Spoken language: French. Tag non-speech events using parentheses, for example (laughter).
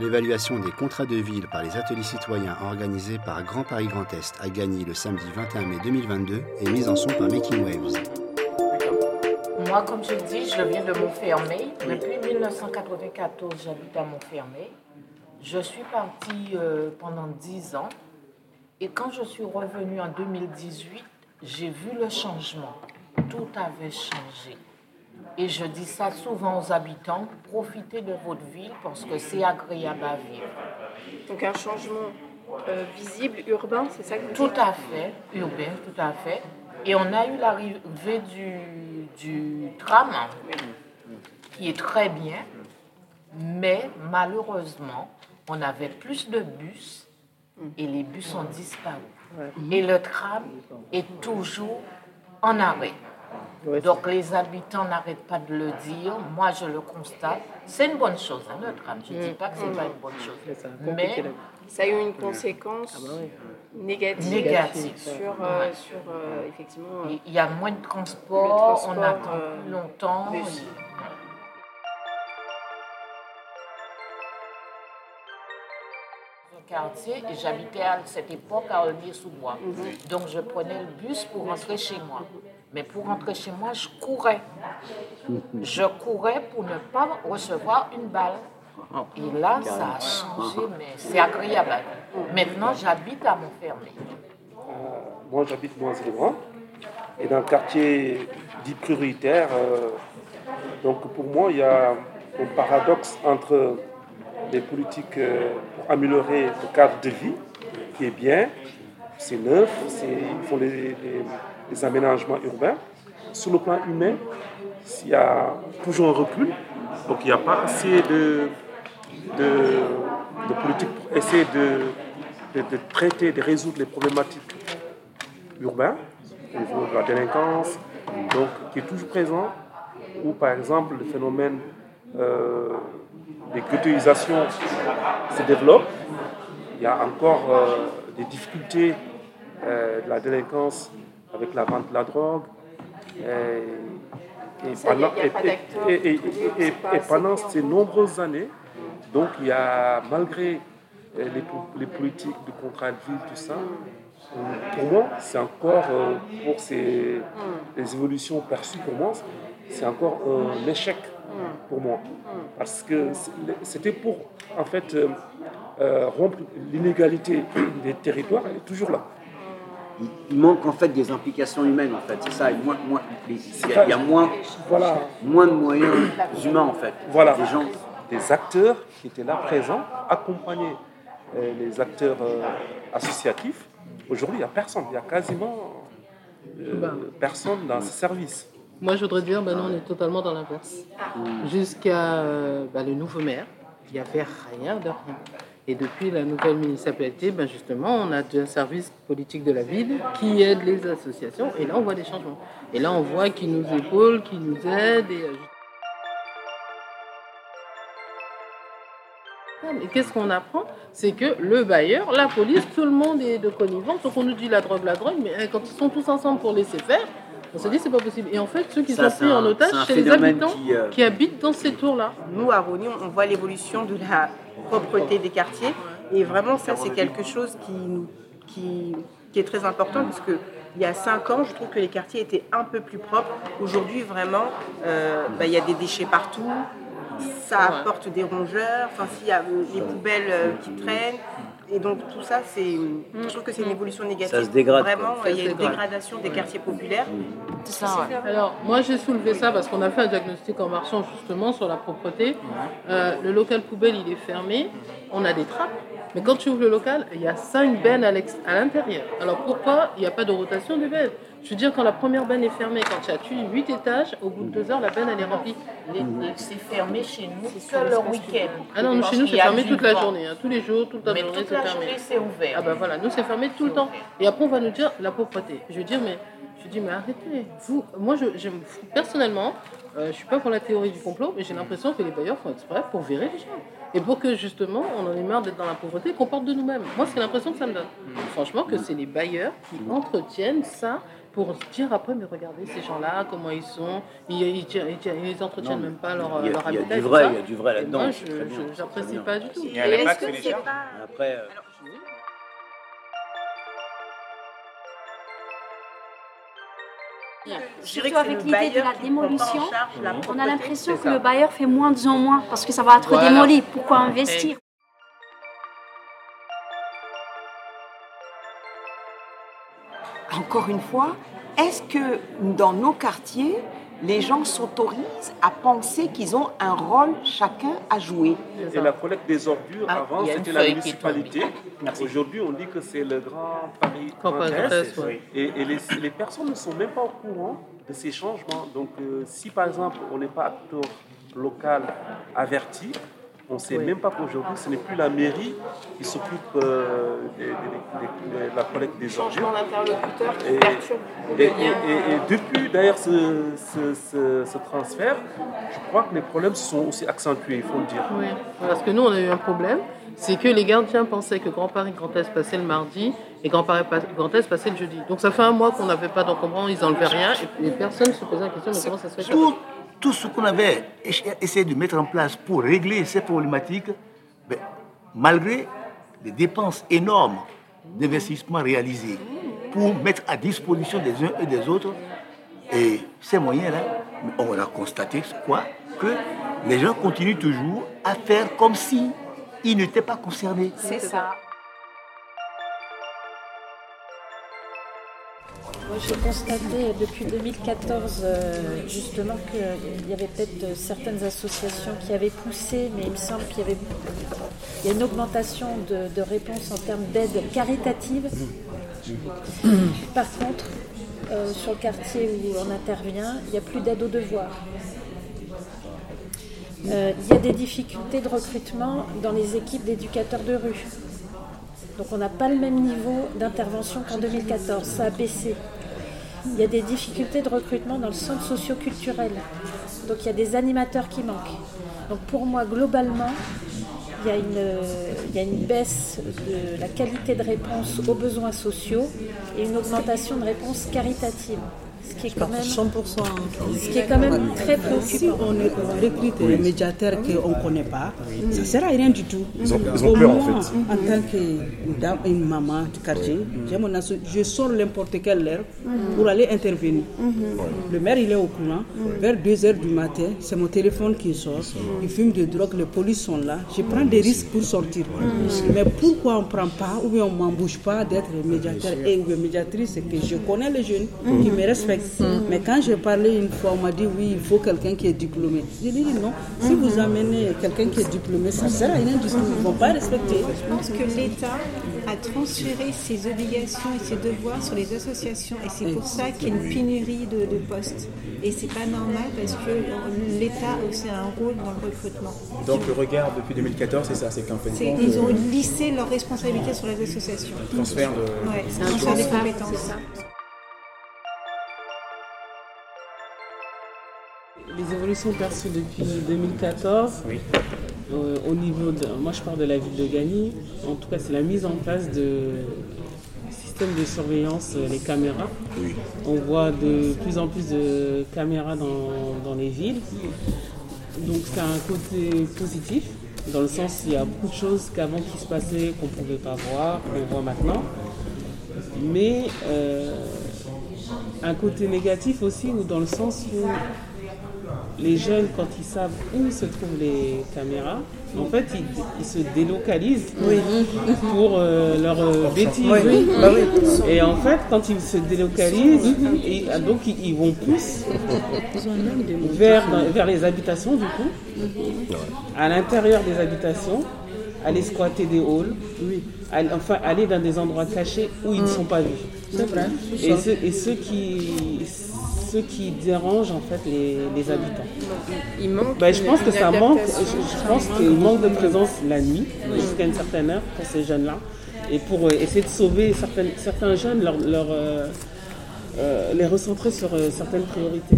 L'évaluation des contrats de ville par les ateliers citoyens organisés par Grand Paris Grand Est à Gagny le samedi 21 mai 2022 est mise en son par Making Waves. Moi, comme je dis, je viens de Montfermé. Depuis 1994, j'habite à Montfermé. Je suis partie euh, pendant 10 ans. Et quand je suis revenue en 2018, j'ai vu le changement. Tout avait changé. Et je dis ça souvent aux habitants, profitez de votre ville parce que c'est agréable à vivre. Donc un changement euh, visible, urbain, c'est ça que vous Tout à fait, urbain, tout à fait. Et on a eu l'arrivée du, du tram, qui est très bien, mais malheureusement, on avait plus de bus et les bus ont disparu. Et le tram est toujours en arrêt. Donc les habitants n'arrêtent pas de le dire. Moi, je le constate. C'est une bonne chose, hein, le tram. Je ne dis pas que ce n'est pas une bonne chose. Ça Mais. Ça a eu une conséquence Ah bah oui. négative, Négative. sur, euh, Ouais. sur euh, effectivement. euh, il y a moins de transport, on attend euh, plus longtemps. Quartier et j'habitais à cette époque à Aulnier-sous-Bois. Donc je prenais le bus pour rentrer chez moi. Mais pour rentrer chez moi, je courais. Je courais pour ne pas recevoir une balle. Et là, ça a changé, mais c'est agréable. Maintenant, j'habite à Montfermé. Moi, j'habite dans grand et dans le quartier dit prioritaire. euh, donc, pour moi, il y a un paradoxe entre les politiques euh, pour améliorer le cadre de vie, qui est bien, c'est neuf, ils font les aménagements urbains. Sur le plan humain, il y a toujours un recul, donc il n'y a pas assez de, de, de politique pour essayer de, de- traiter, de résoudre les problématiques urbains, au niveau de la délinquance, donc qui est toujours présent, ou par exemple le phénomène euh, des ghettoisations se développe. Il y a encore euh, des difficultés euh, de la délinquance avec la vente de la drogue. Et, pendant, et- et- ces nombreuses années, donc il y a, malgré euh, les, po- les politiques de contrat de ville, tout ça, pour moi, c'est encore, euh, pour ces les évolutions perçues pour moi, c'est encore un échec pour moi. Parce que c'était pour, en fait, euh, euh, rompre l'inégalité (coughs) des territoires, elle est toujours là. Il, manque en fait des implications humaines en fait, c'est ça. Et moins, moins- il, y a, il y a moins, Voilà, moins de moyens humains en fait. Voilà. Des gens. des acteurs qui étaient là présents, accompagner euh, les acteurs euh, associatifs. Aujourd'hui, il n'y a personne, il y a quasiment euh, Bah. personne dans ce service. Moi, je voudrais dire, non, on est totalement dans l'inverse. Jusqu'à euh, ben, le nouveau maire, il n'y avait rien de rien. Et depuis la nouvelle municipalité, ben justement, on a un service politique de la ville qui aide les associations. Et là, on voit des changements. Et là, on voit qui nous épaule, qui nous aide. Et, Et qu'est-ce qu'on apprend? C'est que le bailleur, la police, tout le monde est de connivence. Donc on nous dit la drogue, la drogue, mais euh, quand ils sont tous ensemble pour laisser faire, on se dit c'est pas possible. Et en fait, ceux qui Ça, sont pris un- en otage, c'est les habitants qui, euh, qui habitent dans ces tours-là. Nous, à Rony, on voit l'évolution de la propreté des quartiers. Et vraiment, ça, c'est quelque chose qui, nous, qui, qui est très important parce que il y a cinq ans, je trouve que les quartiers étaient un peu plus propres. Aujourd'hui, vraiment, euh, bah, il y a des déchets partout. Ça apporte des rongeurs. Enfin, s'il y a euh, les poubelles euh, qui traînent. Et donc, tout ça, c'est, je trouve que c'est une évolution négative. Ça se dégrade. Vraiment, il y a une dégradation des quartiers populaires. C'est ça, ouais. Alors, moi, j'ai soulevé ça parce qu'on a fait un diagnostic en marchant justement sur la propreté. Euh, le local poubelle, il est fermé. On a des trappes. Mais quand tu ouvres le local, il y a cinq bennes à l'intérieur. Alors, pourquoi il n'y a pas de rotation des bennes? Je veux dire, quand la première benne est fermée, quand tu as tué 8 étages, au bout de deux heures, la benne, elle est remplie. C'est fermé chez nous que le week-end. Ah non, nous, chez nous, c'est fermé toute la journée. hein. Tous les jours, toute la Mais journée, toute c'est la fermé. journée, c'est ouvert. Ah ben voilà, nous c'est fermé tout le temps. Et après on va nous dire la pauvreté. Je veux dire mais je dis mais arrêtez. Vous, moi je, je me fous- personnellement, euh, je suis pas pour la théorie du complot, mais j'ai l'impression que les bailleurs font exprès pour virer les gens. Et pour que justement on en ait marre d'être dans la pauvreté et qu'on parte de nous-mêmes. Moi c'est l'impression que ça me donne. Franchement que c'est les bailleurs qui entretiennent ça pour se dire après, mais regardez ces gens-là, comment ils sont, ils, ils, ils- ils- ils entretiennent Non, même pas leur, il y a- leur il y a habitat. du et vrai, il y a du vrai Et là-dedans, Moi, je bien. pas du tout. Impact Est-ce que c'est pas... Après, euh, Surtout avec l'idée de la démolition, On a l'impression que le bailleur fait moins en moins parce que ça va être Voilà. démoli. Pourquoi investir? Encore une fois, est-ce que dans nos quartiers, les gens s'autorisent à penser qu'ils ont un rôle chacun à jouer Et la collecte des ordures, Ah, avant, c'était la municipalité. Aujourd'hui, on dit que c'est le Grand Paris ouais. Et, et les, les personnes ne sont même pas au courant de ces changements. Donc, euh, si par exemple, on n'est pas acteur local averti, on ne sait Oui. même pas qu'aujourd'hui, ce n'est plus la mairie qui s'occupe euh, de la collecte des ordures. Changement d'interlocuteur qui Et, perturbe et- et- et- depuis d'ailleurs ce, ce- ce- ce transfert, je crois que les problèmes se sont aussi accentués, il faut le dire. Oui, parce que nous, on a eu un problème. C'est que les gardiens pensaient que Grand Paris Grand Est passait le mardi et Grand Paris Pa- Grand Est passait le jeudi. Donc ça fait un mois qu'on n'avait pas d'encombrant, ils n'enlevaient rien et les personnes se posaient la question mais comment ça se fait tout, tout ce qu'on avait ess- essayé de mettre en place pour régler ces problématiques, ben, malgré les dépenses énormes d'investissement réalisés pour mettre à disposition des uns et des autres, ces moyens-là, on a constaté quoi? Que les gens continuent toujours à faire comme si ils n'étaient pas concernés. C'est ça. J'ai constaté depuis 2014 euh, justement qu'il y avait peut-être euh, certaines associations qui avaient poussé, mais il me semble qu'il y avait a une augmentation de, réponses en termes d'aide caritative. Par contre, euh, sur le quartier où on intervient, il n'y a plus d'aide aux devoirs. Euh, il y a des difficultés de recrutement dans les équipes d'éducateurs de rue. Donc on n'a pas le même niveau d'intervention qu'en 2014, ça a baissé. Il y a des difficultés de recrutement dans le centre socio-culturel. Donc il y a des animateurs qui manquent. Donc pour moi, globalement, il y, a une, il y a une baisse de la qualité de réponse aux besoins sociaux et une augmentation de réponses caritatives. Ce qui est quand même, 100%. ce qui est quand même très Si préoccupant. on, est- on recrute un médiateur qu'on ne connaît pas, ça ne sert à rien du tout. Ils ont- ils ont en moi, fait. En tant que dame- une maman du quartier, j'ai mon asso- je sors n'importe quelle heure pour aller intervenir. Le maire, il est au courant. Vers 2 heures du matin, c'est mon téléphone qui sort. Il fume de drogue, les polices sont là. Je prends des risques pour sortir. Mais pourquoi on ne prend pas ou bien on ne m'embauche pas d'être médiateur et ou bien médiatrice C'est que je connais les jeunes qui me respectent. Mais quand j'ai parlé une fois, on m'a dit oui, il faut quelqu'un qui est diplômé. J'ai dit non. Si vous amenez quelqu'un qui est diplômé, ça ne sert à rien du tout. Ils ne vont pas respecter. Je pense que l'État a transféré ses obligations et ses devoirs sur les associations et c'est pour ça qu'il y a une pénurie de, de postes. Et c'est pas normal parce que l'État a aussi un rôle dans le recrutement. Donc le regard depuis 2014, c'est ça, c'est qu'en fait, C'est- Ils ont lissé leurs responsabilités sur les associations. transfert de... Ouais, c'est un transfert des compétences. Les évolutions perçues depuis 2014, euh, au niveau de, moi je parle de la ville de Gagny, en tout cas c'est la mise en place de système de surveillance, euh, les caméras. On voit de plus en plus de caméras dans, dans les villes. Donc c'est un côté positif, dans le sens il y a beaucoup de choses qu'avant qui se passaient qu'on ne pouvait pas voir, qu'on voit maintenant. Mais euh, un côté négatif aussi, ou dans le sens où les jeunes, quand ils savent où se trouvent les caméras, en fait, ils, ils se délocalisent pour euh, leur euh, bêtise. Oui, bah oui. Et en fait, quand ils se délocalisent, et, ah, donc ils, ils vont plus vers, vers les habitations, du coup, à l'intérieur des habitations, aller squatter des halls, aller- enfin aller dans des endroits cachés où ils ne sont pas vus. C'est vrai, c'est Et, ça. ceux, et ceux qui ceux qui dérangent en fait les, les habitants. Il manque Ben, je une- pense que ça manque. Je, pense qu'il manque de présence la nuit jusqu'à une certaine heure pour ces jeunes-là et pour euh, essayer de sauver certains jeunes, leur, leur, euh, euh, les recentrer sur certaines priorités.